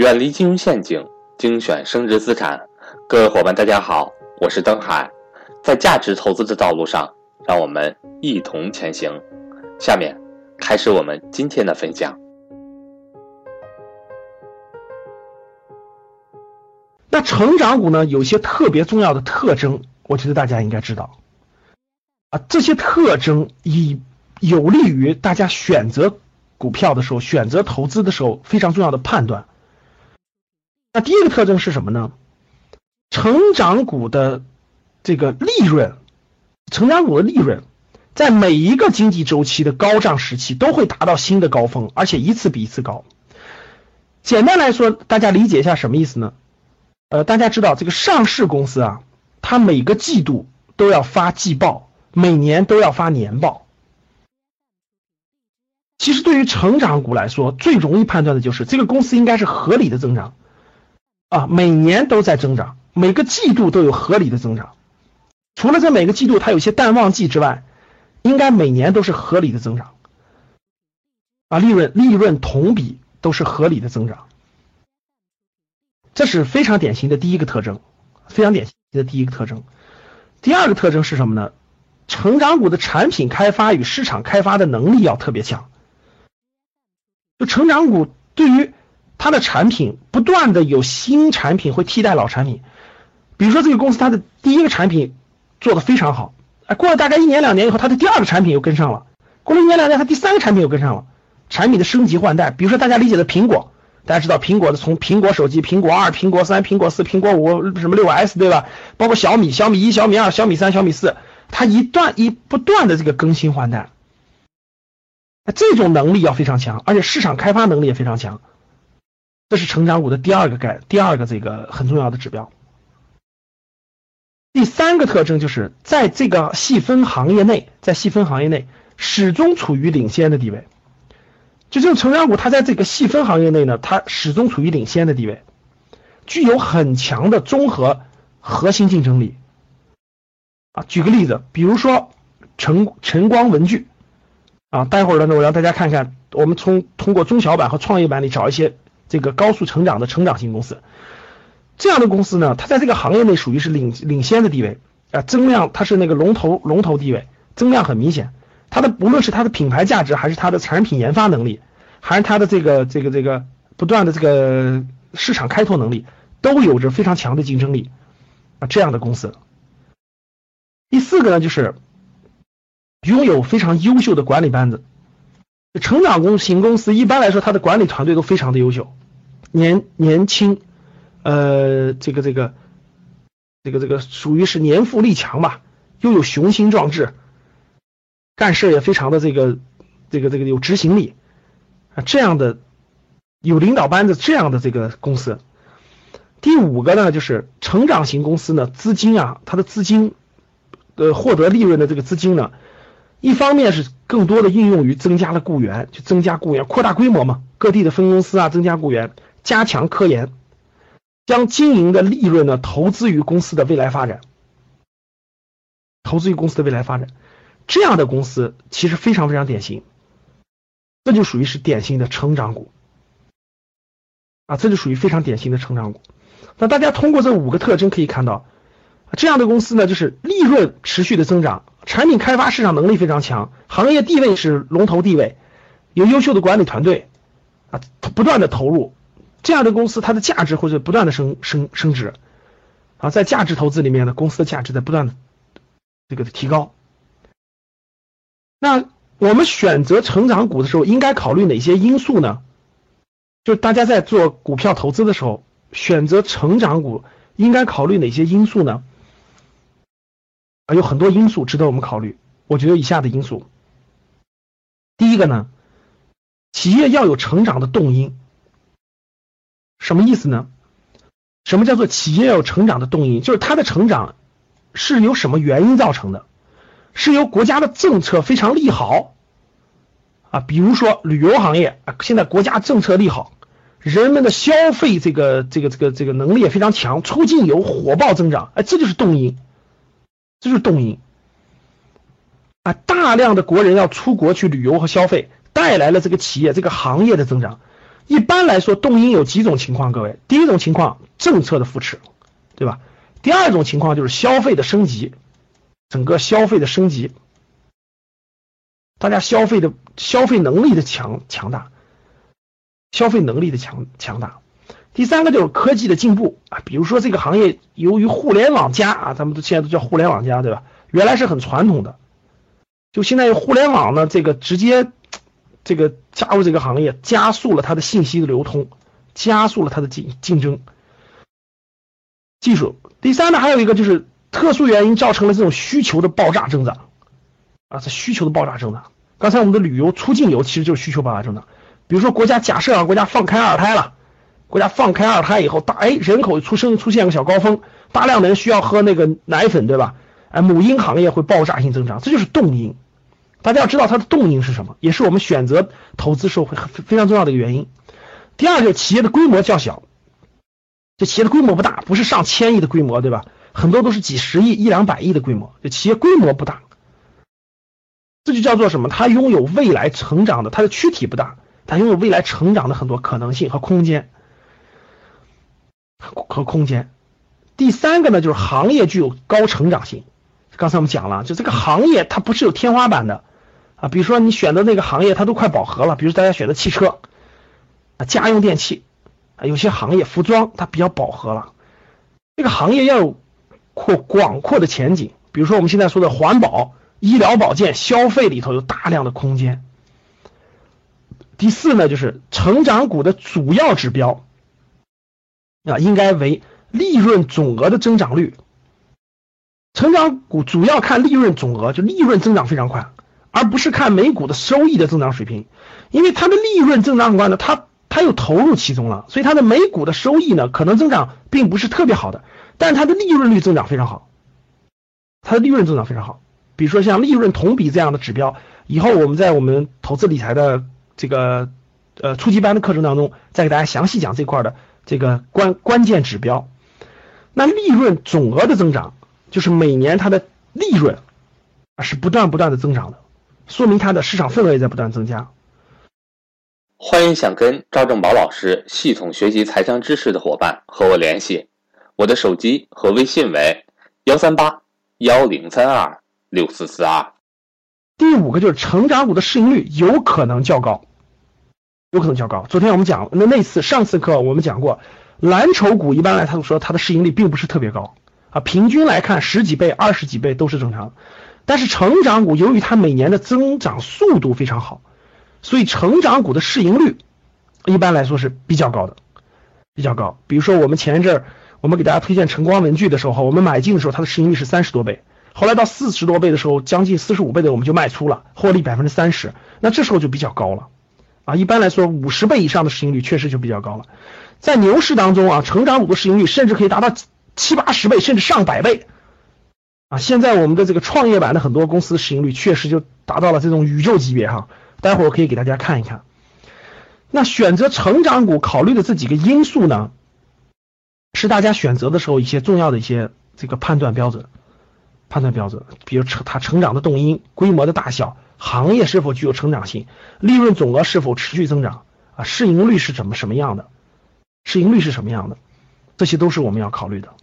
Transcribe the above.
远离金融陷阱，精选升值资产。各位伙伴，大家好，我是登海。在价值投资的道路上，让我们一同前行。下面开始我们今天的分享。那成长股呢，有些特别重要的特征，我觉得大家应该知道啊。这些特征以有利于大家选择股票的时候、选择投资的时候非常重要的判断。那第一个特征是什么呢？成长股的这个利润，成长股的利润，在每一个经济周期的高涨时期都会达到新的高峰，而且一次比一次高。简单来说，大家理解一下什么意思呢？呃，大家知道这个上市公司啊，它每个季度都要发季报，每年都要发年报。其实对于成长股来说，最容易判断的就是这个公司应该是合理的增长。啊，每年都在增长，每个季度都有合理的增长。除了这每个季度它有些淡旺季之外，应该每年都是合理的增长。啊，利润利润同比都是合理的增长，这是非常典型的第一个特征，非常典型的第一个特征。第二个特征是什么呢？成长股的产品开发与市场开发的能力要特别强。就成长股对于它的产品不断的有新产品会替代老产品，比如说这个公司它的第一个产品做的非常好，哎，过了大概一年两年以后，它的第二个产品又跟上了，过了一年两年，它第三个产品又跟上了，产品的升级换代，比如说大家理解的苹果，大家知道苹果的从苹果手机、苹果二、苹果三、苹果四、苹果五什么六 S 对吧？包括小米、小米一、小米二、小米三、小米四，它一段一不断的这个更新换代，这种能力要非常强，而且市场开发能力也非常强。这是成长股的第二个概，第二个这个很重要的指标。第三个特征就是在这个细分行业内，在细分行业内始终处于领先的地位。就这种成长股，它在这个细分行业内呢，它始终处于领先的地位，具有很强的综合核心竞争力。啊，举个例子，比如说晨晨光文具，啊，待会儿呢，我让大家看看，我们从通过中小板和创业板里找一些。这个高速成长的成长型公司，这样的公司呢，它在这个行业内属于是领领先的地位啊，增量它是那个龙头龙头地位，增量很明显。它的不论是它的品牌价值，还是它的产品研发能力，还是它的这个这个这个不断的这个市场开拓能力，都有着非常强的竞争力啊，这样的公司。第四个呢，就是拥有非常优秀的管理班子。成长公型公司一般来说，它的管理团队都非常的优秀。年年轻，呃，这个这个，这个这个属于是年富力强吧，又有雄心壮志，干事也非常的这个这个这个有执行力啊，这样的有领导班子这样的这个公司。第五个呢，就是成长型公司呢，资金啊，它的资金呃获得利润的这个资金呢，一方面是更多的应用于增加了雇员，就增加雇员，扩大规模嘛，各地的分公司啊，增加雇员。加强科研，将经营的利润呢投资于公司的未来发展，投资于公司的未来发展，这样的公司其实非常非常典型，这就属于是典型的成长股啊，这就属于非常典型的成长股。那大家通过这五个特征可以看到，这样的公司呢，就是利润持续的增长，产品开发市场能力非常强，行业地位是龙头地位，有优秀的管理团队啊，不断的投入。这样的公司，它的价值会不断的升升升值，啊，在价值投资里面呢，公司的价值在不断的这个提高。那我们选择成长股的时候，应该考虑哪些因素呢？就大家在做股票投资的时候，选择成长股应该考虑哪些因素呢？啊，有很多因素值得我们考虑。我觉得以下的因素，第一个呢，企业要有成长的动因。什么意思呢？什么叫做企业要有成长的动因？就是它的成长是由什么原因造成的？是由国家的政策非常利好啊，比如说旅游行业啊，现在国家政策利好，人们的消费这个这个这个这个能力也非常强，出境游火爆增长，哎，这就是动因，这就是动因啊，大量的国人要出国去旅游和消费，带来了这个企业这个行业的增长。一般来说，动因有几种情况，各位，第一种情况，政策的扶持，对吧？第二种情况就是消费的升级，整个消费的升级，大家消费的消费能力的强强大，消费能力的强强大。第三个就是科技的进步啊，比如说这个行业由于互联网加啊，咱们都现在都叫互联网加，对吧？原来是很传统的，就现在互联网呢，这个直接这个加入这个行业，加速了它的信息的流通，加速了它的竞竞争。技术，第三呢，还有一个就是特殊原因造成了这种需求的爆炸增长啊，这需求的爆炸增长。刚才我们的旅游出境游其实就是需求爆炸增长。比如说国家假设啊，国家放开二胎了，国家放开二胎以后，大哎人口出生出现个小高峰，大量的人需要喝那个奶粉，对吧？哎，母婴行业会爆炸性增长，这就是动因。大家要知道它的动因是什么，也是我们选择投资时候会非常重要的一个原因。第二就是企业的规模较小。这企业的规模不大，不是上千亿的规模，对吧？很多都是几十亿、一两百亿的规模。这企业规模不大，这就叫做什么？它拥有未来成长的，它的躯体不大，它拥有未来成长的很多可能性和空间和空间。第三个呢，就是行业具有高成长性。刚才我们讲了，就这个行业它不是有天花板的啊。比如说你选的那个行业，它都快饱和了。比如大家选的汽车啊，家用电器啊。有些行业，服装它比较饱和了，这个行业要有扩广阔的前景。比如说我们现在说的环保、医疗保健、消费里头有大量的空间。第四呢，就是成长股的主要指标啊，应该为利润总额的增长率。成长股主要看利润总额，就利润增长非常快，而不是看每股的收益的增长水平，因为它的利润增长很快呢，它。它又投入其中了，所以它的每股的收益呢，可能增长并不是特别好的，但它的利润率增长非常好，它的利润增长非常好。比如说像利润同比这样的指标，以后我们在我们投资理财的这个呃初级班的课程当中，再给大家详细讲这块的这个关关键指标。那利润总额的增长，就是每年它的利润啊是不断不断的增长的，说明它的市场份额也在不断增加。欢迎想跟赵正宝老师系统学习财商知识的伙伴和我联系，我的手机和微信为幺三八幺零三二六四四二。第五个就是成长股的市盈率有可能较高，有可能较高。昨天我们讲那那次上次课我们讲过，蓝筹股一般来他说它的市盈率并不是特别高啊，平均来看十几倍、二十几倍都是正常。但是成长股由于它每年的增长速度非常好。所以成长股的市盈率一般来说是比较高的，比较高。比如说我们前一阵儿我们给大家推荐晨光文具的时候，我们买进的时候它的市盈率是三十多倍，后来到四十多倍的时候，将近四十五倍的我们就卖出了，获利百分之三十，那这时候就比较高了啊。一般来说五十倍以上的市盈率确实就比较高了。在牛市当中啊，成长股的市盈率甚至可以达到七八十倍，甚至上百倍啊。现在我们的这个创业板的很多公司市盈率确实就达到了这种宇宙级别哈。待会儿我可以给大家看一看，那选择成长股考虑的这几个因素呢，是大家选择的时候一些重要的一些这个判断标准，判断标准，比如成它成长的动因、规模的大小、行业是否具有成长性、利润总额是否持续增长？啊、市盈率是怎么什么样的、市盈率是什么样的，这些都是我们要考虑的。